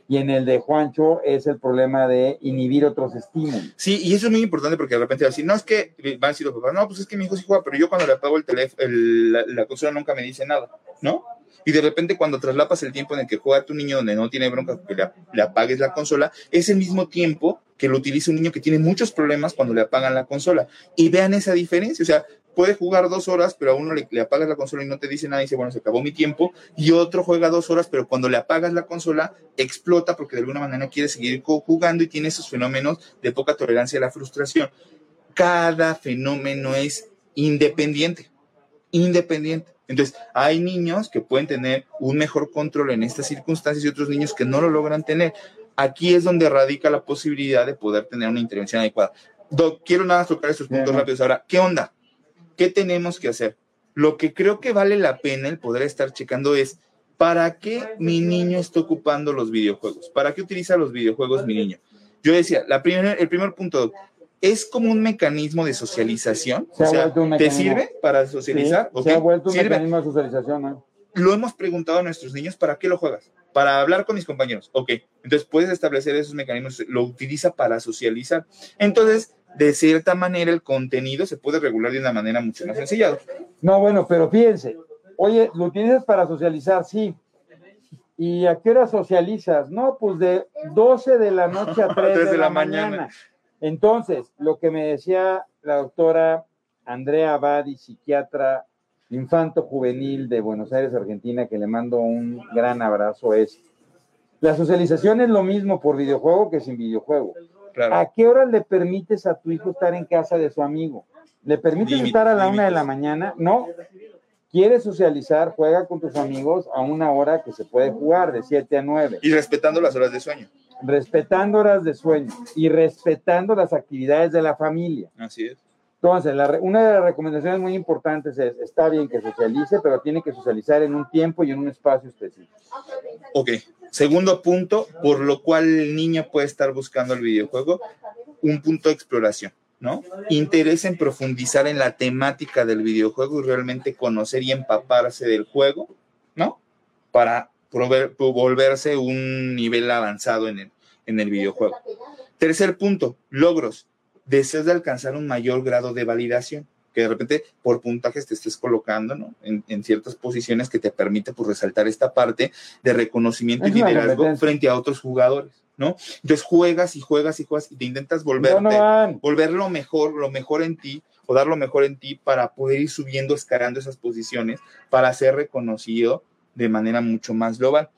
y en el de Juancho es el problema de inhibir otros estímulos. Sí, y eso es muy importante porque de repente va a decir, no es que van a decir los papás, no, pues es que mi hijo sí juega, pero yo cuando le apago el teléfono, la, la consola nunca me dice nada, ¿no? Y de repente cuando traslapas el tiempo en el que juega tu niño donde no tiene bronca que le, apagues la consola, es el mismo tiempo que lo utiliza un niño que tiene muchos problemas cuando le apagan la consola. Y vean esa diferencia, o sea, puede jugar dos horas, pero a uno le, apagas la consola y no te dice nada y dice, bueno, se acabó mi tiempo, y otro juega dos horas, pero cuando le apagas la consola, explota porque de alguna manera quiere seguir jugando y tiene esos fenómenos de poca tolerancia a la frustración. Cada fenómeno es independiente, independiente. Entonces, hay niños que pueden tener un mejor control en estas circunstancias y otros niños que no lo logran tener. Aquí es donde radica la posibilidad de poder tener una intervención adecuada. Doc, quiero nada más tocar estos puntos rápidos ahora. ¿Qué onda? ¿Qué tenemos que hacer? Lo que creo que vale la pena el poder estar checando es, ¿para qué mi niño está ocupando los videojuegos? ¿Para qué utiliza los videojuegos mi niño? Yo decía, la el primer punto, es como un mecanismo de socialización. o sea, ¿te sirve para socializar? Se ha vuelto un mecanismo de socialización. Lo hemos preguntado a nuestros niños, ¿para qué lo juegas? Para hablar con mis compañeros. Ok, entonces puedes establecer esos mecanismos, lo utiliza para socializar. Entonces, de cierta manera, el contenido se puede regular de una manera mucho más sencilla. No, bueno, pero fíjense, oye, lo utilizas para socializar, sí. ¿Y a qué hora socializas? No, pues de 12 de la noche a (laughs) 3, de, la, mañana. Entonces, lo que me decía la doctora Andrea Abadi, psiquiatra infanto juvenil de Buenos Aires, Argentina, que le mando un gran abrazo, es, la socialización es lo mismo por videojuego que sin videojuego. ¿A qué hora le permites a tu hijo estar en casa de su amigo? ¿Le permites estar a la una de la mañana? No. ¿Quieres socializar? Juega con tus amigos a una hora que se puede jugar, de 7 a 9. Y respetando las horas de sueño respetando horas de sueño y respetando las actividades de la familia. Así es. Entonces, una de las recomendaciones muy importantes es, está bien que socialice, pero tiene que socializar en un tiempo y en un espacio específico. Ok. Segundo punto, por lo cual el niño puede estar buscando el videojuego, un punto de exploración, ¿no? Interés en profundizar en la temática del videojuego y realmente conocer y empaparse del juego, ¿no? Para volverse un nivel avanzado en el, en el videojuego. Tercer punto, logros. Deseas de alcanzar un mayor grado de validación, que de repente por puntajes te estés colocando ¿no? en, ciertas posiciones que te permite pues, resaltar esta parte de reconocimiento y liderazgo frente a otros jugadores. ¿No? Entonces juegas y juegas y juegas y te intentas volverte, volver lo mejor, lo mejor en ti o dar lo mejor en ti para poder ir subiendo, escalando esas posiciones, para ser reconocido de manera mucho más global.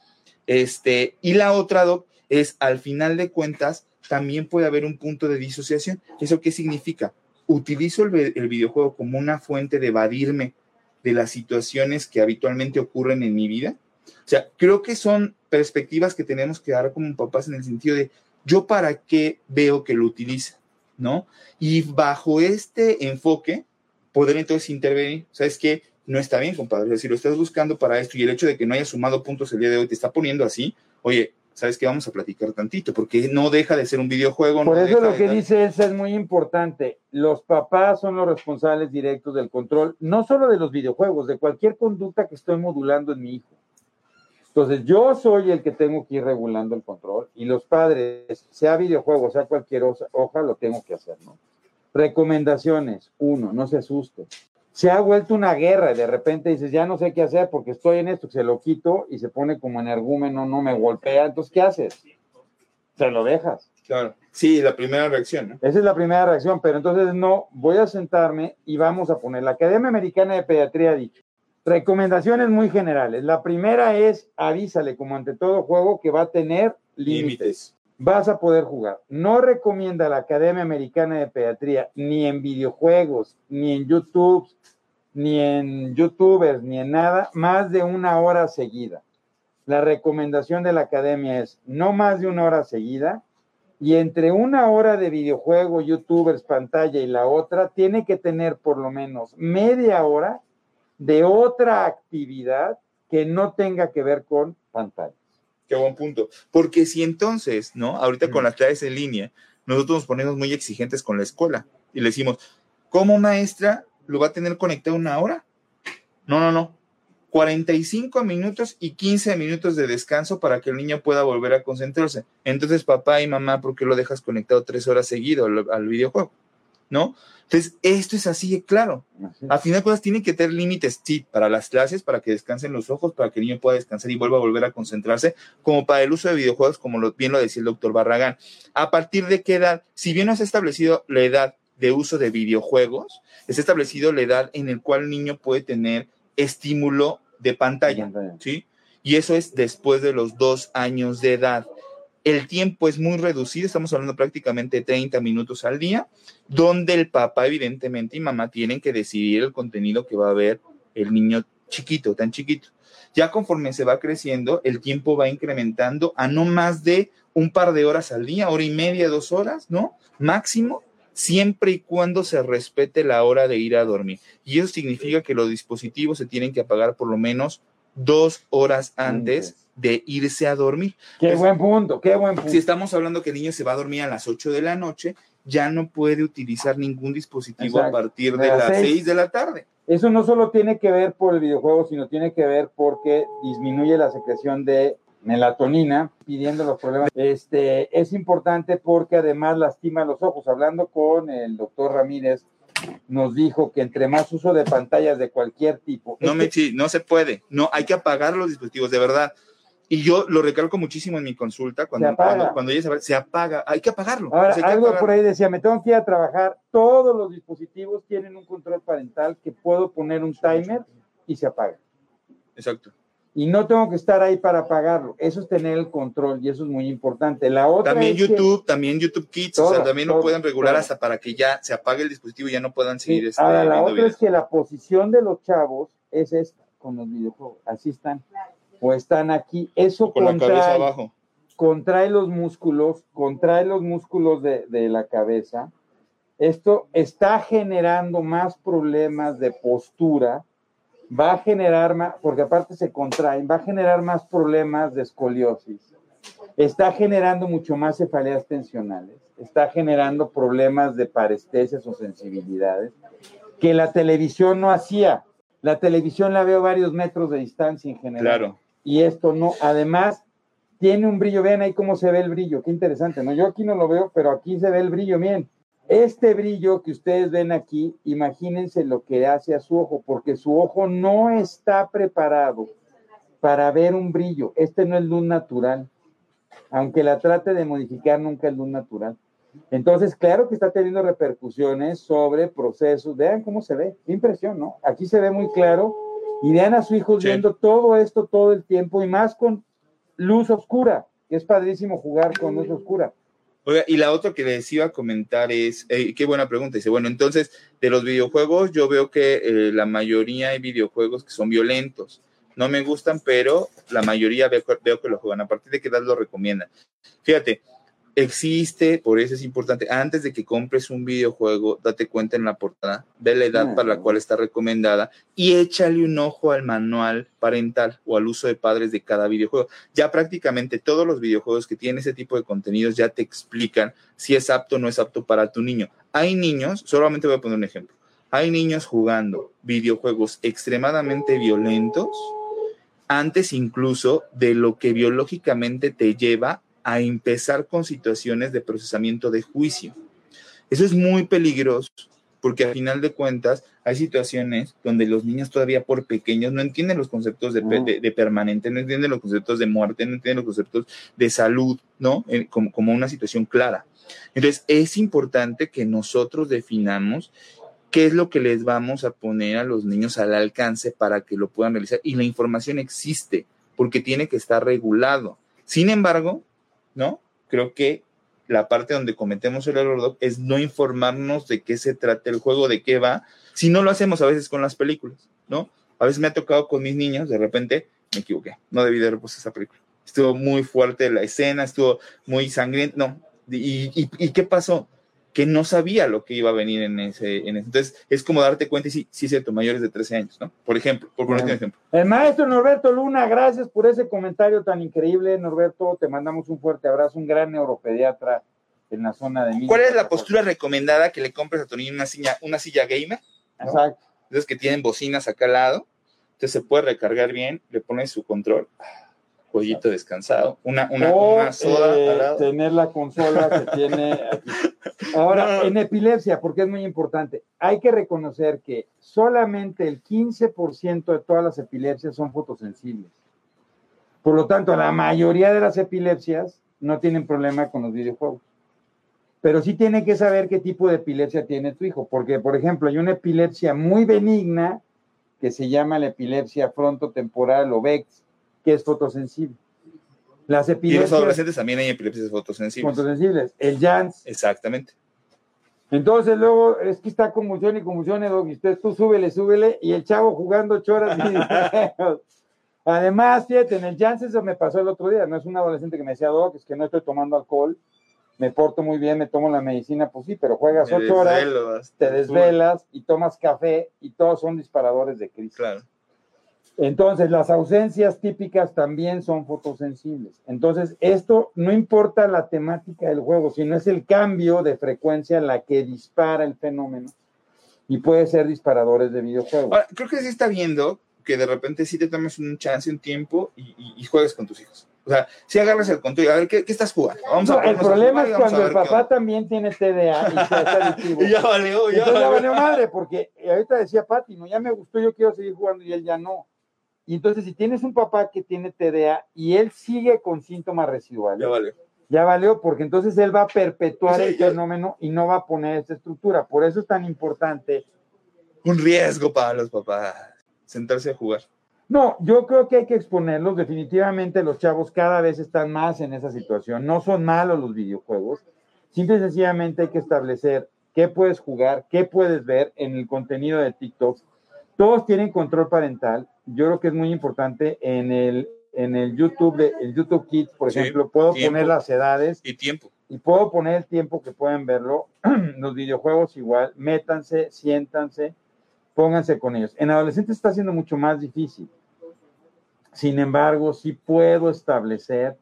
Este, y la otra, Doc, es al final de cuentas también puede haber un punto de disociación. ¿Eso qué significa? Utilizo el, el videojuego como una fuente de evadirme de las situaciones que habitualmente ocurren en mi vida. O sea, creo que son perspectivas que tenemos que dar como papás en el sentido de yo para qué veo que lo utiliza, ¿no? Y bajo este enfoque, poder entonces intervenir, ¿sabes qué? No está bien, compadre. Si lo estás buscando para esto y el hecho de que no haya sumado puntos el día de hoy te está poniendo así, oye, ¿sabes qué? Vamos a platicar tantito, porque no deja de ser un videojuego. Por no eso lo que de- dice Elsa es muy importante. Los papás son los responsables directos del control, no solo de los videojuegos, de cualquier conducta que estoy modulando en mi hijo. Entonces, yo soy el que tengo que ir regulando el control y los padres, sea videojuego, sea cualquier hoja, lo tengo que hacer, ¿no? Recomendaciones. Uno, no se asuste. Se ha vuelto una guerra y de repente dices, ya no sé qué hacer porque estoy en esto, se lo quito y se pone como energúmeno, no me golpea. Entonces, ¿qué haces? Se lo dejas. Claro. Sí, la primera reacción, ¿no? Esa es la primera reacción, pero entonces no, voy a sentarme y vamos a poner. La Academia Americana de Pediatría ha dicho, recomendaciones muy generales. La primera es, avísale, como ante todo juego, que va a tener límites. Vas a poder jugar. No recomienda la Academia Americana de Pediatría ni en videojuegos, ni en YouTube, ni en YouTubers, ni en nada, más de una hora seguida. La recomendación de la Academia es no más de una hora seguida y entre una hora de videojuego, youtubers, pantalla y la otra, tiene que tener por lo menos media hora de otra actividad que no tenga que ver con pantalla. Qué buen punto. Porque si entonces, ¿no? Ahorita con las clases en línea, nosotros nos ponemos muy exigentes con la escuela y le decimos, ¿cómo maestra lo va a tener conectado una hora? No, no, no. 45 minutos y 15 minutos de descanso para que el niño pueda volver a concentrarse. Entonces, papá y mamá, ¿por qué lo dejas conectado tres horas seguido al, al videojuego? ¿No? Entonces, esto es así de claro. Así. A final de cuentas, tienen que tener límites, sí, para las clases, para que descansen los ojos, para que el niño pueda descansar y vuelva a volver a concentrarse, como para el uso de videojuegos, como lo, bien lo decía el doctor Barragán. ¿A partir de qué edad? Si bien no se ha establecido la edad de uso de videojuegos, está establecido la edad en la cual el niño puede tener estímulo de pantalla, ¿sí? Y eso es después de los dos años de edad. El tiempo es muy reducido, estamos hablando prácticamente 30 minutos al día, donde el papá, evidentemente, y mamá tienen que decidir el contenido que va a ver el niño chiquito, tan chiquito. Ya conforme se va creciendo, el tiempo va incrementando a no más de un par de horas al día, hora y media, dos horas, ¿no? Máximo, siempre y cuando se respete la hora de ir a dormir. Y eso significa que los dispositivos se tienen que apagar por lo menos dos horas antes de irse a dormir. Qué buen punto, qué buen punto. Si estamos hablando que el niño se va a dormir a las 8 de la noche, ya no puede utilizar ningún dispositivo Exacto. a partir De de las las seis. 6 de la tarde. Eso no solo tiene que ver por el videojuego, sino tiene que ver porque disminuye la secreción de melatonina, pidiendo los problemas. Este, es importante porque además lastima los ojos. Hablando con el doctor Ramírez, nos dijo que entre más uso de pantallas de cualquier tipo, No, es me, que- sí, no se puede. No, hay que apagar los dispositivos, de verdad. Y yo lo recalco muchísimo en mi consulta, cuando, cuando, cuando ella se, apaga, hay que apagarlo. Ahora, O sea, hay que algo apagarlo. por ahí decía, me tengo que ir a trabajar, todos los dispositivos tienen un control parental que puedo poner un timer y se apaga. Exacto. Y no tengo que estar ahí para apagarlo. Eso es tener el control y eso es muy importante. La otra También que- YouTube, también YouTube Kids, o sea, también lo todo, pueden regular hasta para que ya se apague el dispositivo y ya no puedan seguir Sí, este, Ahora, la otra videos. es que la posición de los chavos es esta, con los videojuegos. Así están. O están aquí. Eso Con la cabeza contrae, abajo. contrae los músculos, contrae los músculos de, de la cabeza. Esto está generando más problemas de postura, va a generar más, porque aparte se contraen, va a generar más problemas de escoliosis, está generando mucho más cefaleas tensionales, está generando problemas de parestesias o sensibilidades que la televisión no hacía. La televisión la veo varios metros de distancia en general. Claro. Y esto no, además tiene un brillo, vean ahí cómo se ve el brillo, qué interesante, ¿no? Yo aquí no lo veo, pero aquí se ve el brillo, bien. Este brillo que ustedes ven aquí, imagínense lo que hace a su ojo, porque su ojo no está preparado para ver un brillo. Este no es luz natural. Aunque la trate de modificar, nunca es luz natural. Entonces, claro que está teniendo repercusiones sobre procesos. Vean cómo se ve. Qué impresión, ¿no? Aquí se ve muy claro. Y vean a su hijo Sí. viendo todo esto todo el tiempo y más con luz oscura. que es padrísimo jugar con luz oscura. Oiga, y la otra que les iba a comentar es, eh, qué buena pregunta, dice, bueno, entonces, de los videojuegos, yo veo que eh, la mayoría hay videojuegos que son violentos. No me gustan, pero la mayoría veo, veo que lo juegan. A partir de qué edad lo recomiendan. Fíjate, existe, por eso es importante, antes de que compres un videojuego, date cuenta en la portada, ve la edad para la cual está recomendada y échale un ojo al manual parental o al uso de padres de cada videojuego. Ya prácticamente todos los videojuegos que tienen ese tipo de contenidos ya te explican si es apto o no es apto para tu niño. Hay niños, solamente voy a poner un ejemplo, hay niños jugando videojuegos extremadamente violentos antes incluso de lo que biológicamente te lleva a empezar con situaciones de procesamiento de juicio. Eso es muy peligroso porque al final de cuentas hay situaciones donde los niños todavía por pequeños no entienden los conceptos de, permanente, no entienden los conceptos de muerte, no entienden los conceptos de salud, ¿no? Como, como una situación clara. Entonces, es importante que nosotros definamos qué es lo que les vamos a poner a los niños al alcance para que lo puedan realizar. Y la información existe porque tiene que estar regulado. Sin embargo, ¿no? Creo que la parte donde cometemos el error es no informarnos de qué se trata el juego, de qué va, si no lo hacemos a veces con las películas, ¿no? A veces me ha tocado con mis niños, de repente me equivoqué, no debí de haber puesto esa película. Estuvo muy fuerte la escena, estuvo muy sangriento, no. ¿Y, y qué pasó? Que no sabía lo que iba a venir en ese, en Entonces, es como darte cuenta y sí, sí es cierto, mayores de 13 años, ¿no? Por ejemplo, por ponerte un ejemplo. El maestro Norberto Luna, gracias por ese comentario tan increíble, Norberto. Te mandamos un fuerte abrazo, un gran neuropediatra en la zona de ¿Cuál es la postura recomendada que le compres a tu niño una silla, una silla gamer? Exacto. Entonces, que tienen bocinas acá al lado, entonces se puede recargar bien, le pones su control pollito descansado, una, una, soda eh, Tener la consola que tiene aquí. (laughs) Ahora, en epilepsia, porque es muy importante, hay que reconocer que solamente el 15% de todas las epilepsias son fotosensibles. Por lo tanto, la mayoría de las epilepsias no tienen problema con los videojuegos. Pero sí tiene que saber qué tipo de epilepsia tiene tu hijo, porque, por ejemplo, hay una epilepsia muy benigna que se llama la epilepsia frontotemporal o VEX, que es fotosensible. Las epilepsias. Y los adolescentes también hay epilepsias fotosensibles. Fotosensibles. El JANS. Exactamente. Entonces luego es que está conmoción y conmoción, y usted tú súbele, súbele, y el chavo jugando choras. (laughs) Además, fíjate, en el Jans eso me pasó el otro día, no es un adolescente que me decía, Doc, es que no estoy tomando alcohol, me porto muy bien, me tomo la medicina, pues sí, pero juegas ocho horas, te desvelas y tomas café y todos son disparadores de crisis. Claro. Entonces, las ausencias típicas también son fotosensibles. Entonces, esto no importa la temática del juego, sino es el cambio de frecuencia la que dispara el fenómeno y puede ser disparadores de videojuegos. Ahora, creo que sí está viendo que de repente sí te tomes un chance, un tiempo y, juegues con tus hijos. O sea, si agarras el control, a ver, ¿qué, estás jugando? Vamos a el problema es cuando el papá también tiene TDA y está (laughs) adictivo. y ya valió, ya, ya valió madre, porque ahorita decía Pati, no, ya me gustó, yo quiero seguir jugando y él ya no. Y entonces, si tienes un papá que tiene TDA y él sigue con síntomas residuales, ya valió. Ya valió, porque entonces él va a perpetuar el fenómeno y no va a poner esta estructura. Por eso es tan importante. Un riesgo para los papás, sentarse a jugar. No, yo creo que hay que exponerlos. Definitivamente los chavos cada vez están más en esa situación. No son malos los videojuegos. Simple y sencillamente hay que establecer qué puedes jugar, qué puedes ver en el contenido de TikTok. Todos tienen control parental yo creo que es muy importante en el, en el YouTube, de, el YouTube Kids, por ejemplo, puedo poner las edades. Y tiempo. Y puedo poner el tiempo que pueden verlo. (clears throat) Los videojuegos igual, métanse, siéntanse, pónganse con ellos. En adolescentes está siendo mucho más difícil. Sin embargo, sí puedo establecer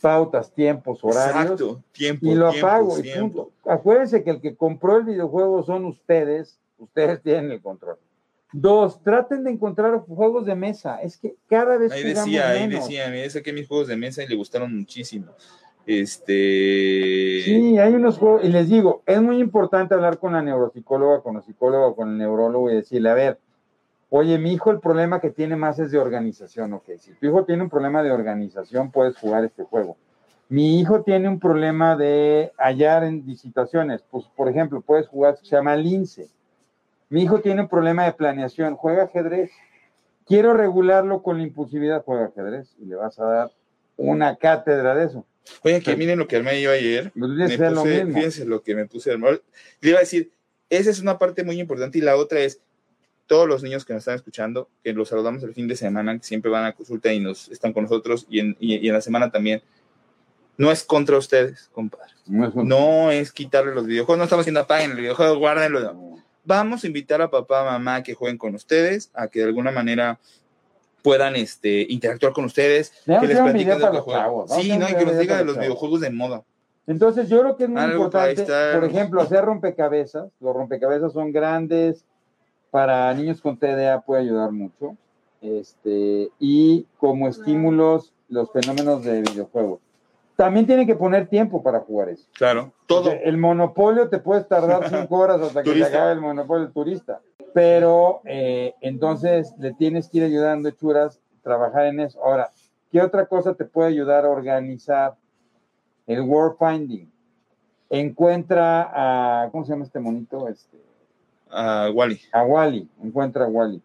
pautas, tiempos, horarios. Exacto, tiempo. Y lo apago y punto. Acuérdense que el que compró el videojuego son ustedes, ustedes tienen el control. Dos, traten de encontrar juegos de mesa. Es que cada vez ahí decía, ahí decía, me saqué mis juegos de mesa y le gustaron muchísimo. Este. Sí, hay unos juegos, y les digo, es muy importante hablar con la neuropsicóloga, con el psicólogo, con el neurólogo y decirle, a ver, oye, mi hijo el problema que tiene más es de organización, ok, si tu hijo tiene un problema de organización, puedes jugar este juego. Mi hijo tiene un problema de hallar en situaciones, pues por ejemplo, puedes jugar, se llama Lince mi hijo tiene un problema de planeación, juega ajedrez. Quiero regularlo con la impulsividad, juega ajedrez y le vas a dar una cátedra de eso. Oye, que miren lo que armé yo ayer. Pues Me hacer lo puse- mismo. fíjense lo que me puse a armar. Le iba a decir, esa es una parte muy importante y la otra es todos los niños que nos están escuchando, que los saludamos el fin de semana, que siempre van a consulta y nos están con nosotros y en, y- y en la semana también. No es contra ustedes, compadre. No es No es quitarle los videojuegos, no estamos diciendo apaguen el videojuego, guárdenlo. no. Vamos a invitar a papá, mamá a que jueguen con ustedes, a que de alguna manera puedan este, interactuar con ustedes, Debemos que les platiquen de los vamos Sí, ¿no? Y que nos diga de los videojuegos de moda. Entonces, yo creo que es muy Algo importante, por ejemplo, hacer rompecabezas. Los rompecabezas son grandes, para niños con TDA puede ayudar mucho. Este, y como estímulos, los fenómenos de videojuegos. También tienen que poner tiempo para jugar eso. Claro, todo. Porque El monopolio te puedes tardar (laughs) cinco horas hasta que te Turista. acabe el monopolio el turista. Pero eh, entonces le tienes que ir ayudando, hechuras, trabajar en eso. Ahora, ¿qué otra cosa te puede ayudar a organizar? El word finding. Encuentra a, ¿cómo se llama este monito? Este, a Wally. a Wally. Encuentra a Wally.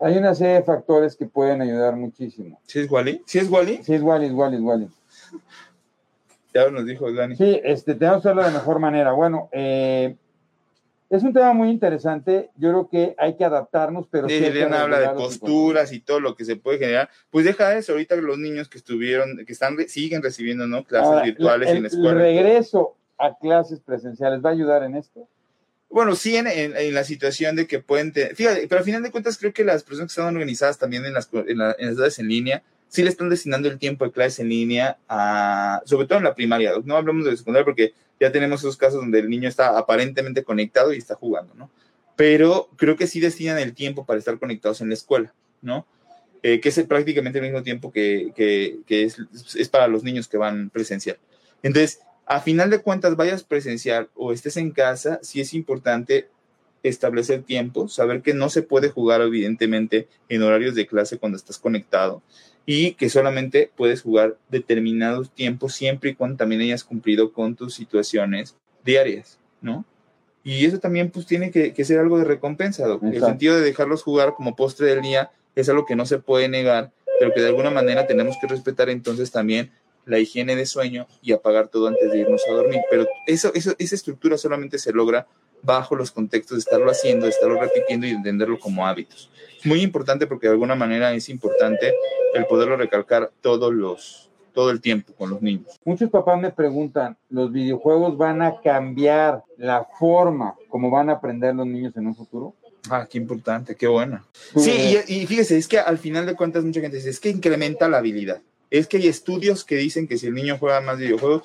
Hay una serie de factores que pueden ayudar muchísimo. ¿Sí es Wally? ¿Sí es Wally? Sí, es Wally, es Wally, es Wally. Ya nos dijo Dani. Sí, este, tenemos que hacerlo de mejor manera. Bueno, eh, es un tema muy interesante. Yo creo que hay que adaptarnos, pero sí Elena habla de posturas y todo lo que se puede generar. Pues deja eso, ahorita los niños que estuvieron, que están, siguen recibiendo, ¿no? Clases Ahora, virtuales el, en la el escuela. regreso a clases presenciales va a ayudar en esto. Bueno, sí, en, en- en la situación de que pueden tener, fíjate, pero al final de cuentas creo que las personas que están organizadas también en las, en, la- en las edades en línea, sí le están destinando el tiempo de clases en línea, a, sobre todo en la primaria, no hablamos de secundaria porque ya tenemos esos casos donde el niño está aparentemente conectado y está jugando, ¿no? Pero creo que sí destinan el tiempo para estar conectados en la escuela, ¿no? Eh, que es prácticamente el mismo tiempo que, que- es, es para los niños que van presencial. Entonces, a final de cuentas, vayas presencial o estés en casa, sí es importante establecer tiempo, saber que no se puede jugar evidentemente en horarios de clase cuando estás conectado y que solamente puedes jugar determinados tiempos siempre y cuando también hayas cumplido con tus situaciones diarias, ¿no? Y eso también pues tiene que, que ser algo de recompensa, Doc. El sentido de dejarlos jugar como postre del día es algo que no se puede negar, pero que de alguna manera tenemos que respetar entonces también la higiene de sueño y apagar todo antes de irnos a dormir. Pero eso, eso, esa estructura solamente se logra bajo los contextos de estarlo haciendo, de estarlo repitiendo y de entenderlo como hábitos. Muy importante porque de alguna manera es importante el poderlo recalcar todos los, todo el tiempo con los niños. Muchos papás me preguntan, ¿los videojuegos van a cambiar la forma como van a aprender los niños en un futuro? Ah, qué importante, qué buena. Sí, y, y fíjese, es que al final de cuentas mucha gente dice, es que incrementa la habilidad. Es que hay estudios que dicen que si el niño juega más videojuegos,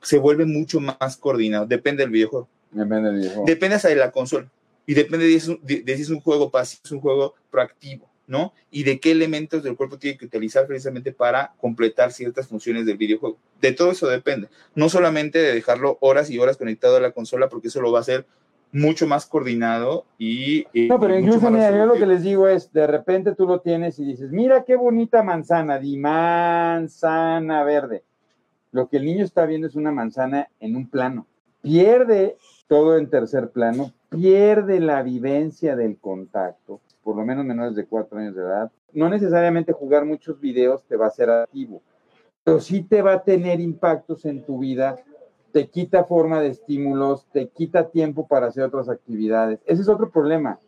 se vuelve mucho más coordinado. Depende del videojuego. Depende del videojuego. Depende hasta de la consola. Y depende de, eso- de- de si es un juego pasivo, es un juego proactivo, ¿no? Y de qué elementos del cuerpo tiene que utilizar precisamente para completar ciertas funciones del videojuego. De todo eso depende. No solamente de dejarlo horas y horas conectado a la consola, porque eso lo va a hacer mucho más coordinado y... No, pero incluso, mira, yo lo que les digo es, de repente tú lo tienes y dices, mira qué bonita manzana, di manzana verde. Lo que el niño está viendo es una manzana en un plano. Pierde todo en tercer plano, pierde la vivencia del contacto, por lo menos menores de cuatro años de edad. No necesariamente jugar muchos videos te va a ser activo, pero sí te va a tener impactos en tu vida te quita forma de estímulos, te quita tiempo para hacer otras actividades. Ese es otro problema.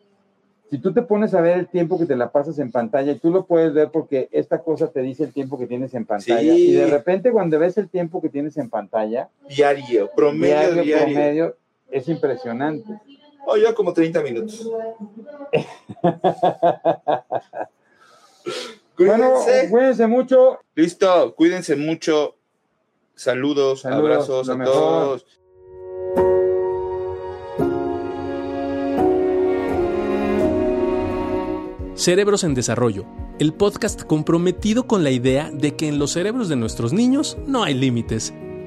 Si tú te pones a ver el tiempo que te la pasas en pantalla, y tú lo puedes ver porque esta cosa te dice el tiempo que tienes en pantalla, Sí. y de repente cuando ves el tiempo que tienes en pantalla, Diario, promedio diario, diario. promedio, es impresionante. Oh, ya como 30 minutos. (laughs) Bueno, Cuídense. cuídense mucho. Listo, cuídense mucho. Saludos, Saludos, abrazos a mejor. todos. Cerebros en Desarrollo, el podcast comprometido con la idea de que en los cerebros de nuestros niños no hay límites.